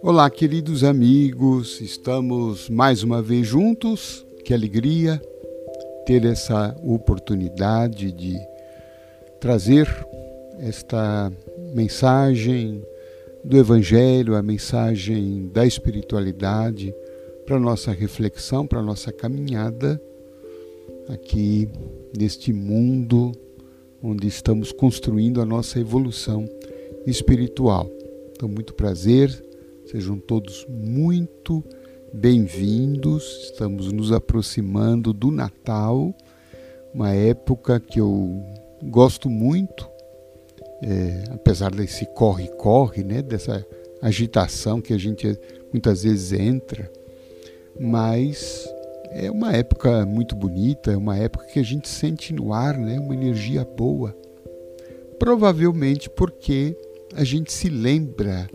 Olá, queridos amigos, estamos mais uma vez juntos. Que alegria ter essa oportunidade de trazer esta mensagem do Evangelho, a mensagem da espiritualidade para nossa reflexão, para nossa caminhada aqui neste mundo onde estamos construindo a nossa evolução espiritual. Então, muito prazer Sejam todos muito bem-vindos. Estamos nos aproximando do Natal, uma época que eu gosto muito, é, apesar desse corre-corre, né, dessa agitação que a gente muitas vezes entra, mas é uma época muito bonita, é uma época que a gente sente no ar né, uma energia boa. Provavelmente porque a gente se lembra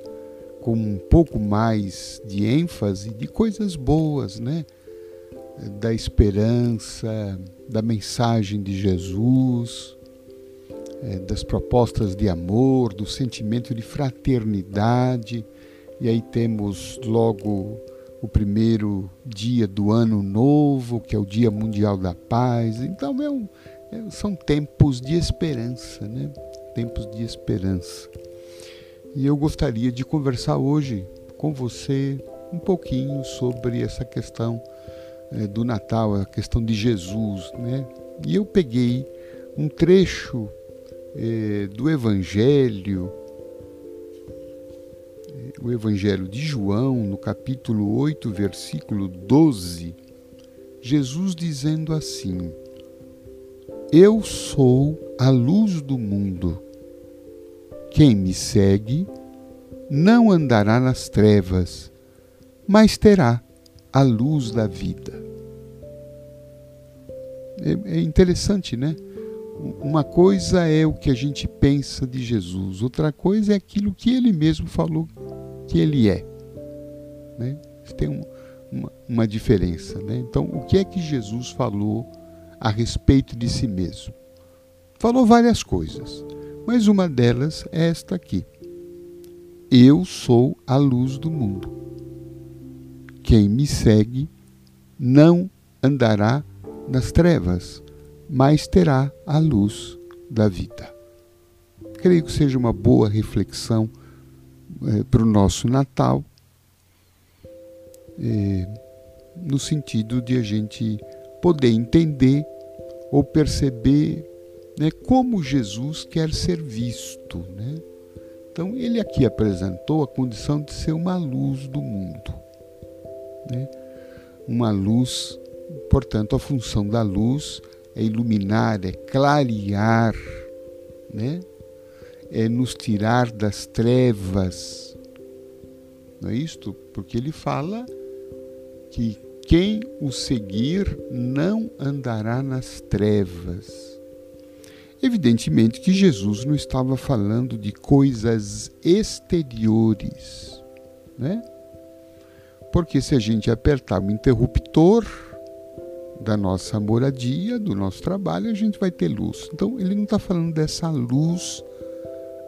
com um pouco mais de ênfase de coisas boas, né? Da esperança, da mensagem de Jesus, é, das propostas de amor, do sentimento de fraternidade. E aí temos logo o primeiro dia do ano novo, que é o Dia Mundial da Paz. Então é um, é, são tempos de esperança, né? Tempos de esperança. E eu gostaria de conversar hoje com você um pouquinho sobre essa questão é, do Natal, a questão de Jesus, né? E eu peguei um trecho é, do Evangelho, é, o Evangelho de João, no capítulo 8, versículo 12, Jesus dizendo assim: Eu sou a luz do mundo. Quem me segue não andará nas trevas, mas terá a luz da vida. É, é, interessante, né? Uma coisa é o que a gente pensa de Jesus, outra coisa é aquilo que ele mesmo falou que ele é. Né? Tem um, uma, uma diferença. Né? Então, o que é que Jesus falou a respeito de si mesmo? Falou várias coisas mas uma delas é esta aqui. Eu sou a luz do mundo. Quem me segue não andará nas trevas, mas terá a luz da vida. Creio que seja uma boa reflexão é, para o nosso Natal, é, no sentido de a gente poder entender ou perceber né, como Jesus quer ser visto. Né? Então, ele aqui apresentou a condição de ser uma luz do mundo. Né? Uma luz, portanto, a função da luz é iluminar, é clarear, né? é nos tirar das trevas. Não é isto? Porque ele fala que quem o seguir não andará nas trevas Evidentemente que Jesus não estava falando de coisas exteriores, né? Porque se a gente apertar o interruptor da nossa moradia, do nosso trabalho, a gente vai ter luz. Então, ele não está falando dessa luz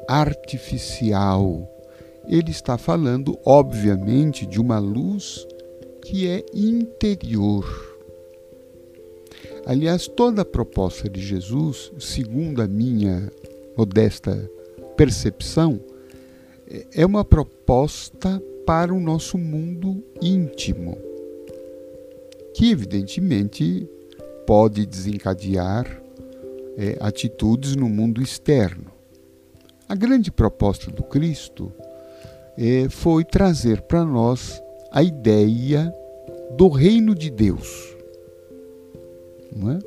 artificial. Ele está falando, obviamente, de uma luz que é interior Aliás, toda a proposta de Jesus, segundo a minha modesta percepção, é uma proposta para o nosso mundo íntimo, que evidentemente pode desencadear é, atitudes no mundo externo. A grande proposta do Cristo é, foi trazer para nós a ideia do reino de Deus não é?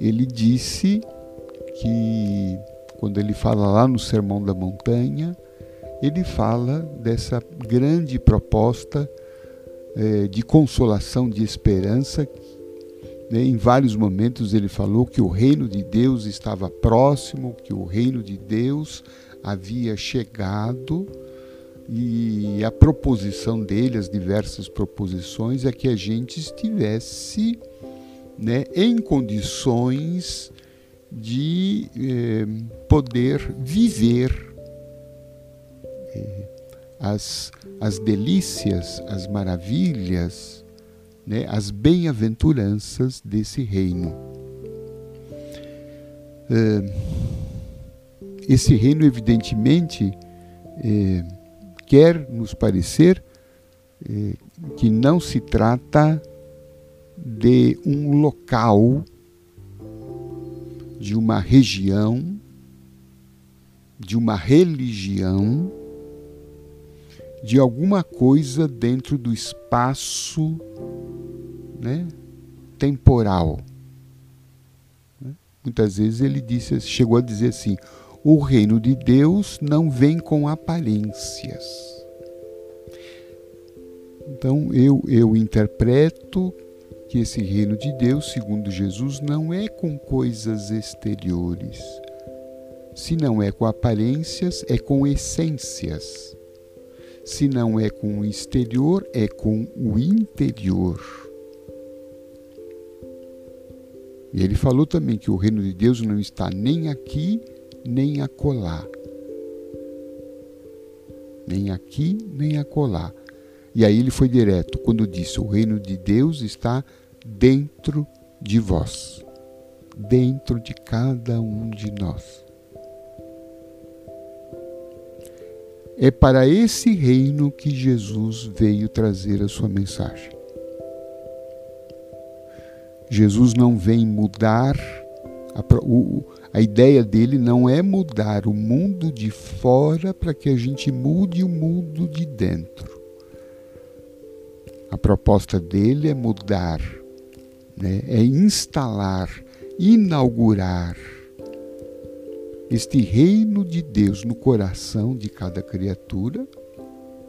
Ele disse que, quando ele fala lá no Sermão da Montanha, ele fala dessa grande proposta é, de consolação, de esperança. Né? Em vários momentos ele falou que o reino de Deus estava próximo, que o reino de Deus havia chegado e a proposição dele, as diversas proposições, é que a gente estivesse né, em condições de eh, poder viver eh, as, as delícias, as maravilhas, né, as bem-aventuranças desse reino. Esse reino, evidentemente, quer nos parecer que não se trata de um local, de uma região, de uma religião, de alguma coisa dentro do espaço né, temporal. Muitas vezes ele disse, chegou a dizer assim: o reino de Deus não vem com aparências. Então eu, eu interpreto que esse reino de Deus, segundo Jesus, não é com coisas exteriores. Se não é com aparências, é com essências. Se não é com o exterior, é com o interior. E ele falou também que o reino de Deus não está nem aqui, nem acolá. Nem aqui, nem acolá. E aí ele foi direto quando disse: O reino de Deus está dentro de vós, dentro de cada um de nós. É para esse reino que Jesus veio trazer a sua mensagem. Jesus não vem mudar, a, o, a ideia dele não é mudar o mundo de fora para que a gente mude o mundo de dentro. A proposta dele é mudar, né? é instalar, inaugurar este reino de Deus no coração de cada criatura.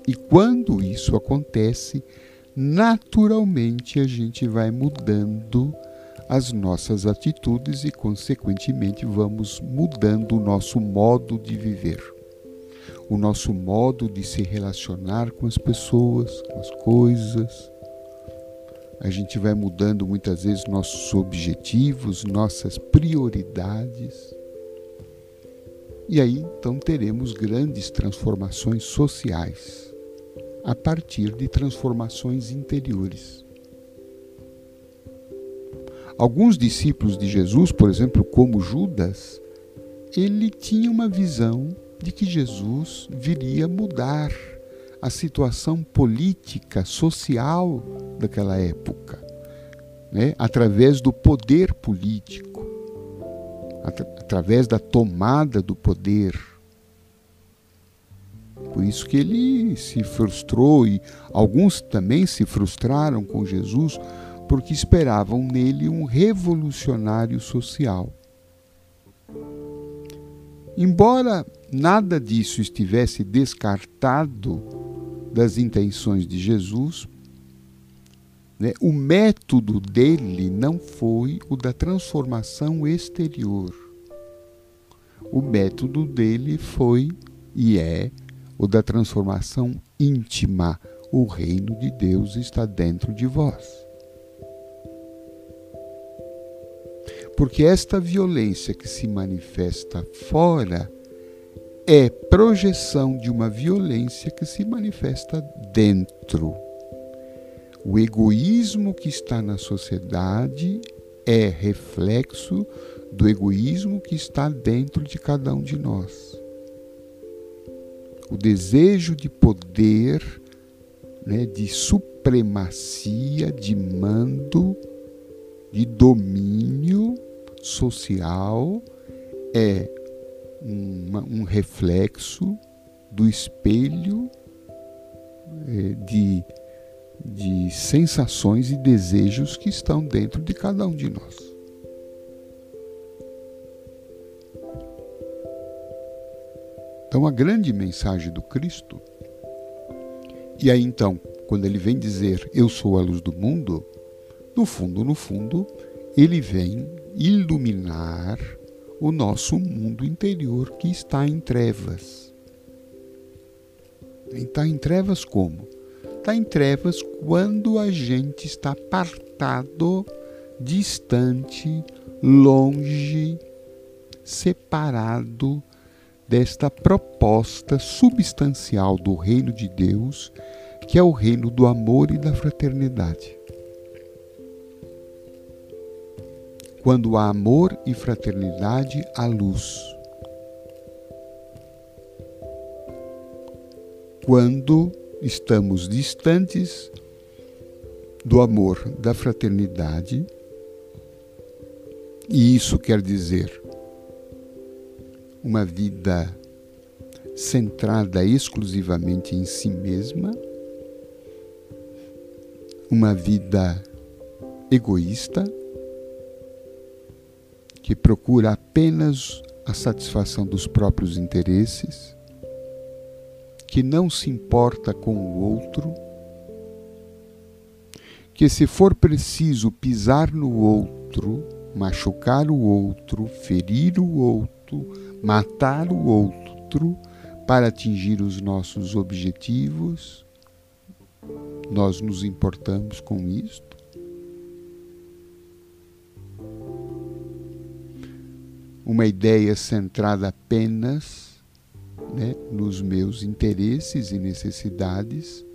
E quando isso acontece, naturalmente a gente vai mudando as nossas atitudes e, consequentemente, vamos mudando o nosso modo de viver, o nosso modo de se relacionar com as pessoas, com as coisas. A gente vai mudando muitas vezes nossos objetivos, nossas prioridades. E aí então teremos grandes transformações sociais a partir de transformações interiores. Alguns discípulos de Jesus, por exemplo, como Judas, ele tinha uma visão de que Jesus viria mudar a situação política, social daquela época, né? através do poder político, at através da tomada do poder por isso que ele se frustrou e alguns também se frustraram com Jesus porque esperavam nele um revolucionário social. Embora nada disso estivesse descartado das intenções de Jesus, né, o método dele não foi o da transformação exterior. O método dele foi e é o da transformação íntima. O reino de Deus está dentro de vós. Porque esta violência que se manifesta fora é projeção de uma violência que se manifesta dentro. O egoísmo que está na sociedade é reflexo do egoísmo que está dentro de cada um de nós o desejo de poder, né, de supremacia, de mando, de domínio social é uma, um reflexo do espelho é, de, de sensações e desejos que estão dentro de cada um de nós. Então, a grande mensagem do Cristo, e aí então, quando ele vem dizer eu sou a luz do mundo, no fundo, no fundo, ele vem iluminar o nosso mundo interior que está em trevas. Está em trevas como? Está em trevas quando a gente está apartado, distante, longe, separado desta proposta substancial do reino de Deus, que é o reino do amor e da fraternidade. Quando há amor e fraternidade, há luz. Quando estamos distantes do amor, da fraternidade, e isso quer dizer uma vida centrada exclusivamente em si mesma, uma vida egoísta, que procura apenas a satisfação dos próprios interesses, que não se importa com o outro, que se for preciso pisar no outro, machucar o outro, ferir o outro, matar o outro para atingir os nossos objetivos, nós nos importamos com isto? Uma ideia centrada apenas né, nos meus interesses e necessidades,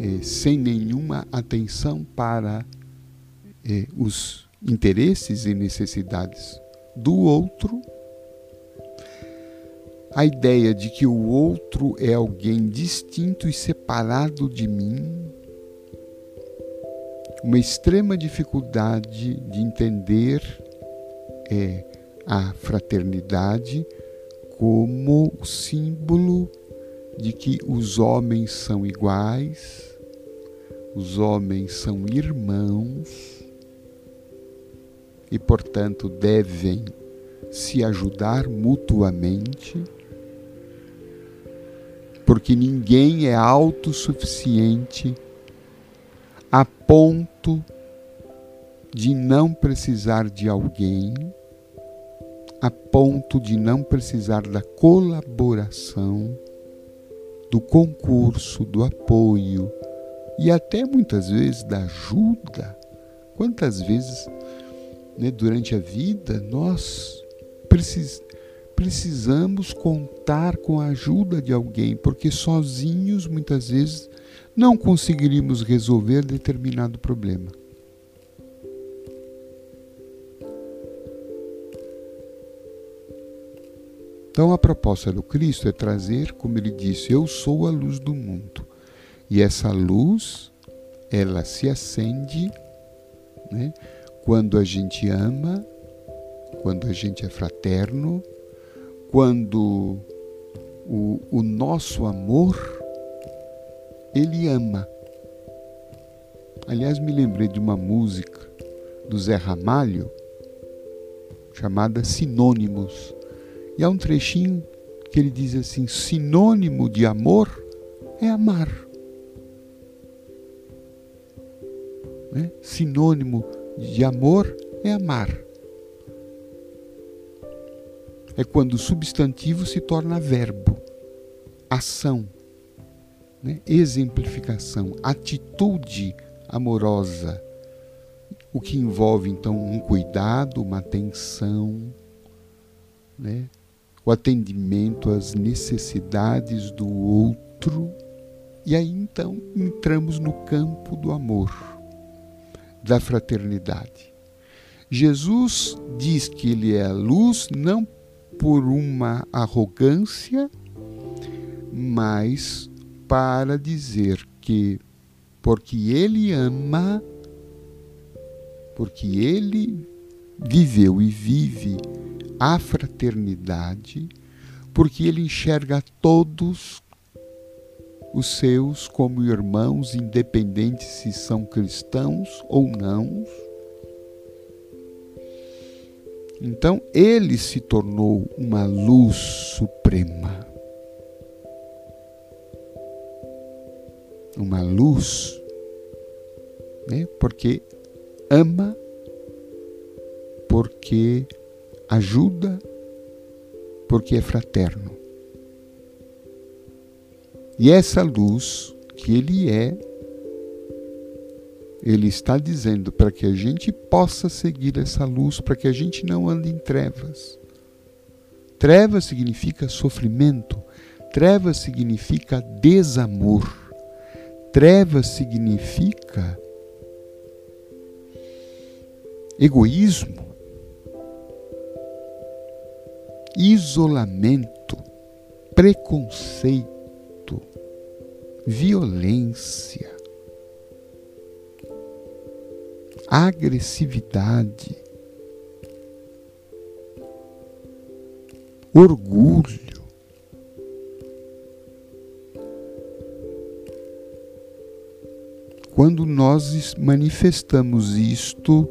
eh, sem nenhuma atenção para eh, os interesses e necessidades do outro, a ideia de que o outro é alguém distinto e separado de mim, uma extrema dificuldade de entender é a fraternidade como símbolo de que os homens são iguais, os homens são irmãos e, portanto, devem se ajudar mutuamente, porque ninguém é autossuficiente a ponto de não precisar de alguém, a ponto de não precisar da colaboração, do concurso, do apoio e até muitas vezes da ajuda. Quantas vezes né, durante a vida, nós precis, precisamos contar com a ajuda de alguém, porque sozinhos muitas vezes não conseguiríamos resolver determinado problema. Então a proposta do Cristo é trazer, como ele disse, eu sou a luz do mundo. E essa luz, ela se acende, né? quando a gente ama, quando a gente é fraterno, quando o, o nosso amor, ele ama. Aliás, me lembrei de uma música do Zé Ramalho chamada Sinônimos. E há um trechinho que ele diz assim: sinônimo de amor é amar. Né? Sinônimo de amor é amar. É quando o substantivo se torna verbo, ação, né? exemplificação, atitude amorosa, o que envolve então um cuidado, uma atenção, né? O atendimento às necessidades do outro. E aí então entramos no campo do amor da fraternidade. Jesus diz que ele é a luz não por uma arrogância, mas para dizer que porque ele ama, porque ele viveu e vive a fraternidade, porque ele enxerga todos os seus como irmãos, independente se são cristãos ou não. Então ele se tornou uma luz suprema. Uma luz, né? porque ama, porque ajuda, porque é fraterno. E essa luz que ele é, ele está dizendo para que a gente possa seguir essa luz, para que a gente não ande em trevas. Treva significa sofrimento, treva significa desamor, treva significa egoísmo, isolamento, preconceito, violência, agressividade, orgulho. Quando nós manifestamos isto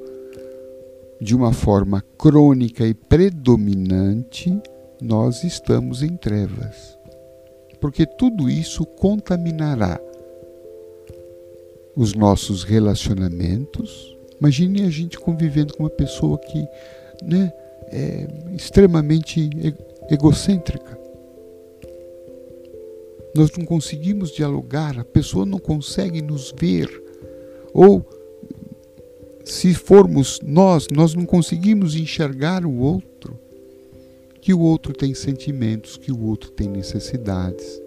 de uma forma crônica e predominante, nós estamos em trevas. Porque tudo isso contaminará os nossos relacionamentos. Imagine a gente convivendo com uma pessoa que né, é extremamente egocêntrica. Nós não conseguimos dialogar, a pessoa não consegue nos ver. Ou se formos nós, nós não conseguimos enxergar o outro, que o outro tem sentimentos, que o outro tem necessidades,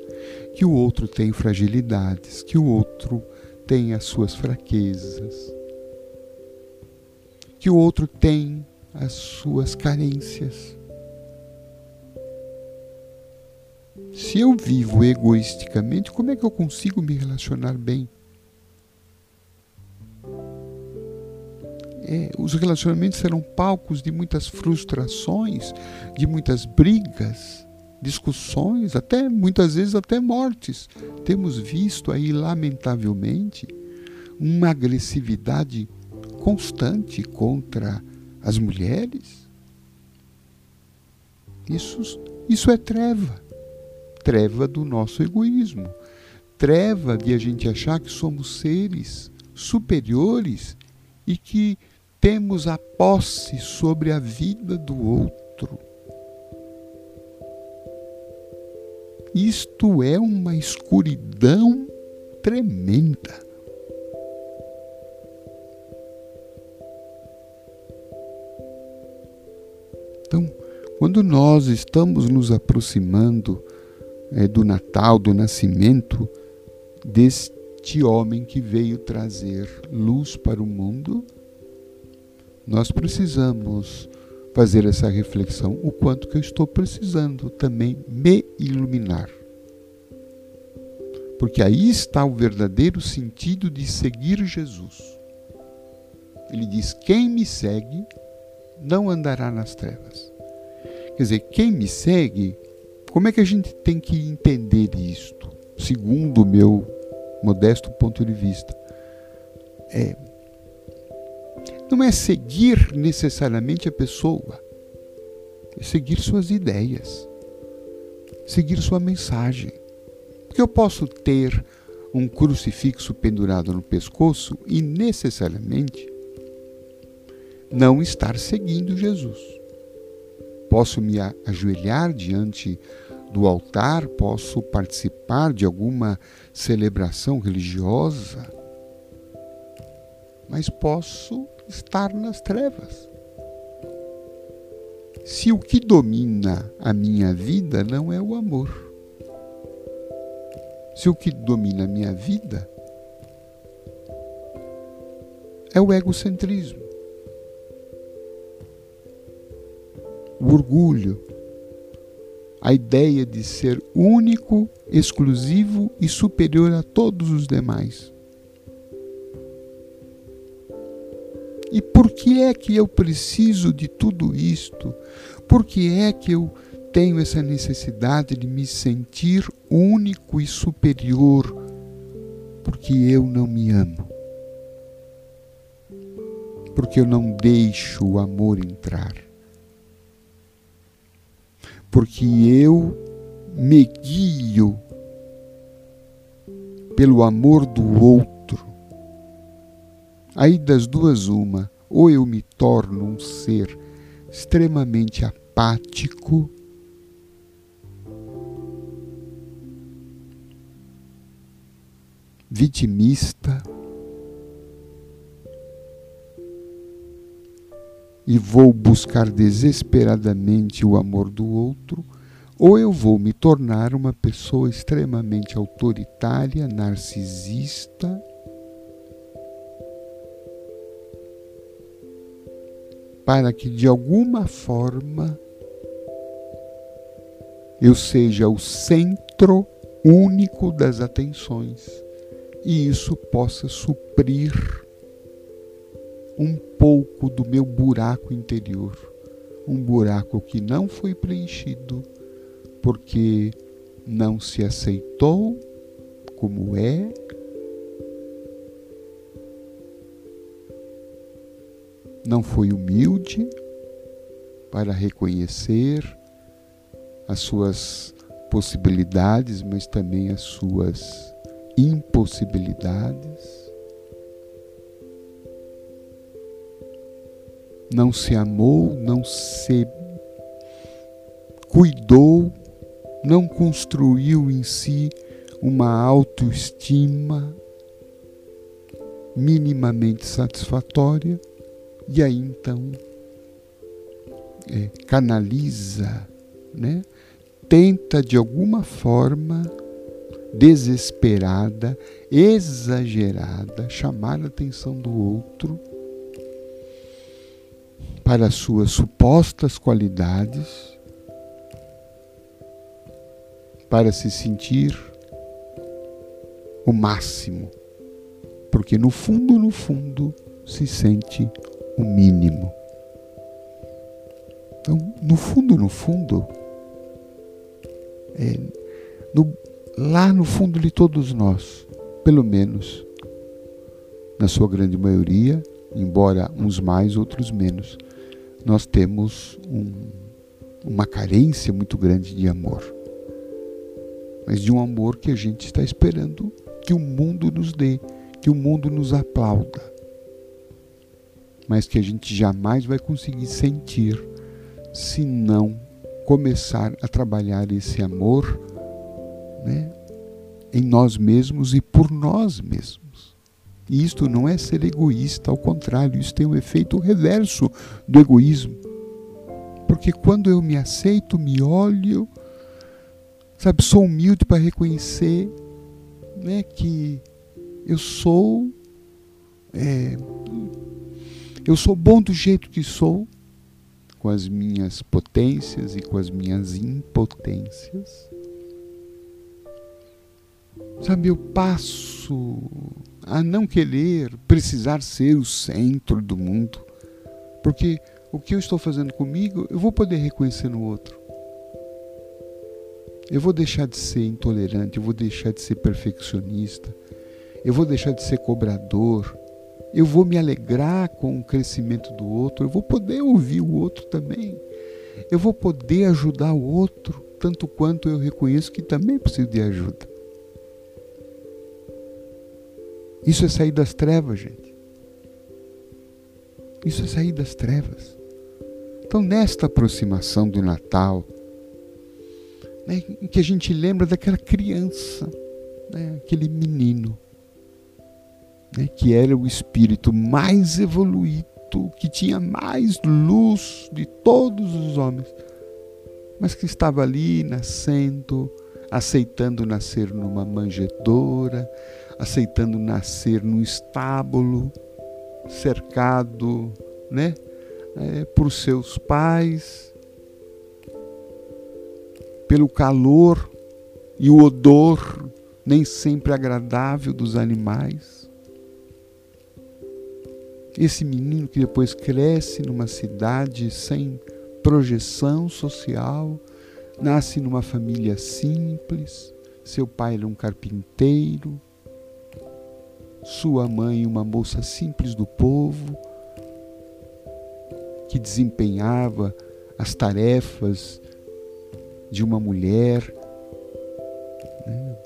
que o outro tem fragilidades, que o outro tem as suas fraquezas, que o outro tem as suas carências. Se eu vivo egoisticamente, como é que eu consigo me relacionar bem? É, os relacionamentos serão palcos de muitas frustrações, de muitas brigas, discussões, até muitas vezes até mortes. Temos visto aí, lamentavelmente, uma agressividade constante contra as mulheres. Isso, isso é treva. Treva do nosso egoísmo. Treva de a gente achar que somos seres superiores e que temos a posse sobre a vida do outro. Isto é uma escuridão tremenda. Então, quando nós estamos nos aproximando é, do Natal, do nascimento deste homem que veio trazer luz para o mundo, nós precisamos fazer essa reflexão, o quanto que eu estou precisando também me iluminar. Porque aí está o verdadeiro sentido de seguir Jesus. Ele diz: Quem me segue não andará nas trevas. Quer dizer, quem me segue, como é que a gente tem que entender isto, segundo o meu modesto ponto de vista? É, não é seguir necessariamente a pessoa, é seguir suas ideias, seguir sua mensagem. Porque eu posso ter um crucifixo pendurado no pescoço e necessariamente não estar seguindo Jesus. Posso me ajoelhar diante do altar, posso participar de alguma celebração religiosa, mas posso estar nas trevas. Se o que domina a minha vida não é o amor, se o que domina a minha vida é o egocentrismo, o orgulho, a ideia de ser único, exclusivo e superior a todos os demais. E por que é que eu preciso de tudo isto? Por que é que eu tenho essa necessidade de me sentir único e superior? Porque eu não me amo. Porque eu não deixo o amor entrar. Porque eu me guio pelo amor do outro Aí das duas, uma, ou eu me torno um ser extremamente apático, vitimista, e vou buscar desesperadamente o amor do outro, ou eu vou me tornar uma pessoa extremamente autoritária, narcisista, para que de alguma forma eu seja o centro único das atenções e isso possa suprir um pouco do meu buraco interior, um buraco que não foi preenchido porque não se aceitou como é. Não foi humilde para reconhecer as suas possibilidades, mas também as suas impossibilidades. Não se amou, não se cuidou, não construiu em si uma autoestima minimamente satisfatória, e aí então é, canaliza né, tenta de alguma forma desesperada, exagerada, chamar a atenção do outro para suas supostas qualidades, para se sentir o máximo, porque no fundo, no fundo, se sente o mínimo. Então, no fundo, no fundo, é, no, lá no fundo de todos nós, pelo menos, na sua grande maioria, embora uns mais, outros menos, nós temos um, uma carência muito grande de amor. Mas de um amor que a gente está esperando que o mundo nos dê, que o mundo nos aplauda. Mas que a gente jamais vai conseguir sentir se não começar a trabalhar esse amor né, em nós mesmos e por nós mesmos. E isto não é ser egoísta, ao contrário, isso tem um efeito reverso do egoísmo. Porque quando eu me aceito, me olho, sabe, sou humilde para reconhecer né, que eu sou, é, eu sou bom do jeito que sou, com as minhas potências e com as minhas impotências. Sabe, eu passo a não querer precisar ser o centro do mundo, porque o que eu estou fazendo comigo, eu vou poder reconhecer no outro. Eu vou deixar de ser intolerante, eu vou deixar de ser perfeccionista, eu vou deixar de ser cobrador, eu vou me alegrar com o crescimento do outro, eu vou poder ouvir o outro também, eu vou poder ajudar o outro, tanto quanto eu reconheço que também preciso de ajuda. Isso é sair das trevas, gente. Isso é sair das trevas. Então, nesta aproximação do Natal, né, em que a gente lembra daquela criança, né, aquele menino, né, que era o espírito mais evoluído, que tinha mais luz de todos os homens, mas que estava ali nascendo, aceitando nascer numa manjedoura, aceitando nascer num estábulo, cercado, né, é, por seus pais, pelo calor e o odor nem sempre agradável dos animais. Esse menino que depois cresce numa cidade sem projeção social, nasce numa família simples, seu pai era um carpinteiro, sua mãe uma moça simples do povo, que desempenhava as tarefas de uma mulher né,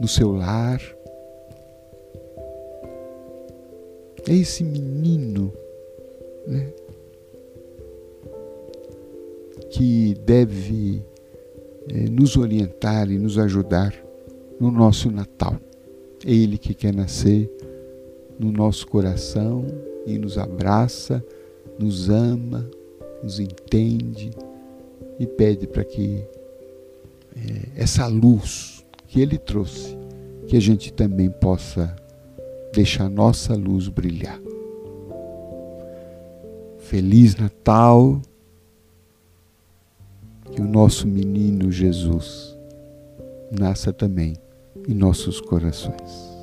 no seu lar. É esse menino né, que deve é, nos orientar e nos ajudar no nosso Natal. É Ele que quer nascer no nosso coração e nos abraça nos ama, nos entende e pede para que é, essa luz que Ele trouxe, que a gente também possa deixar nossa luz brilhar. Feliz Natal, que o nosso menino Jesus nasça também em nossos corações.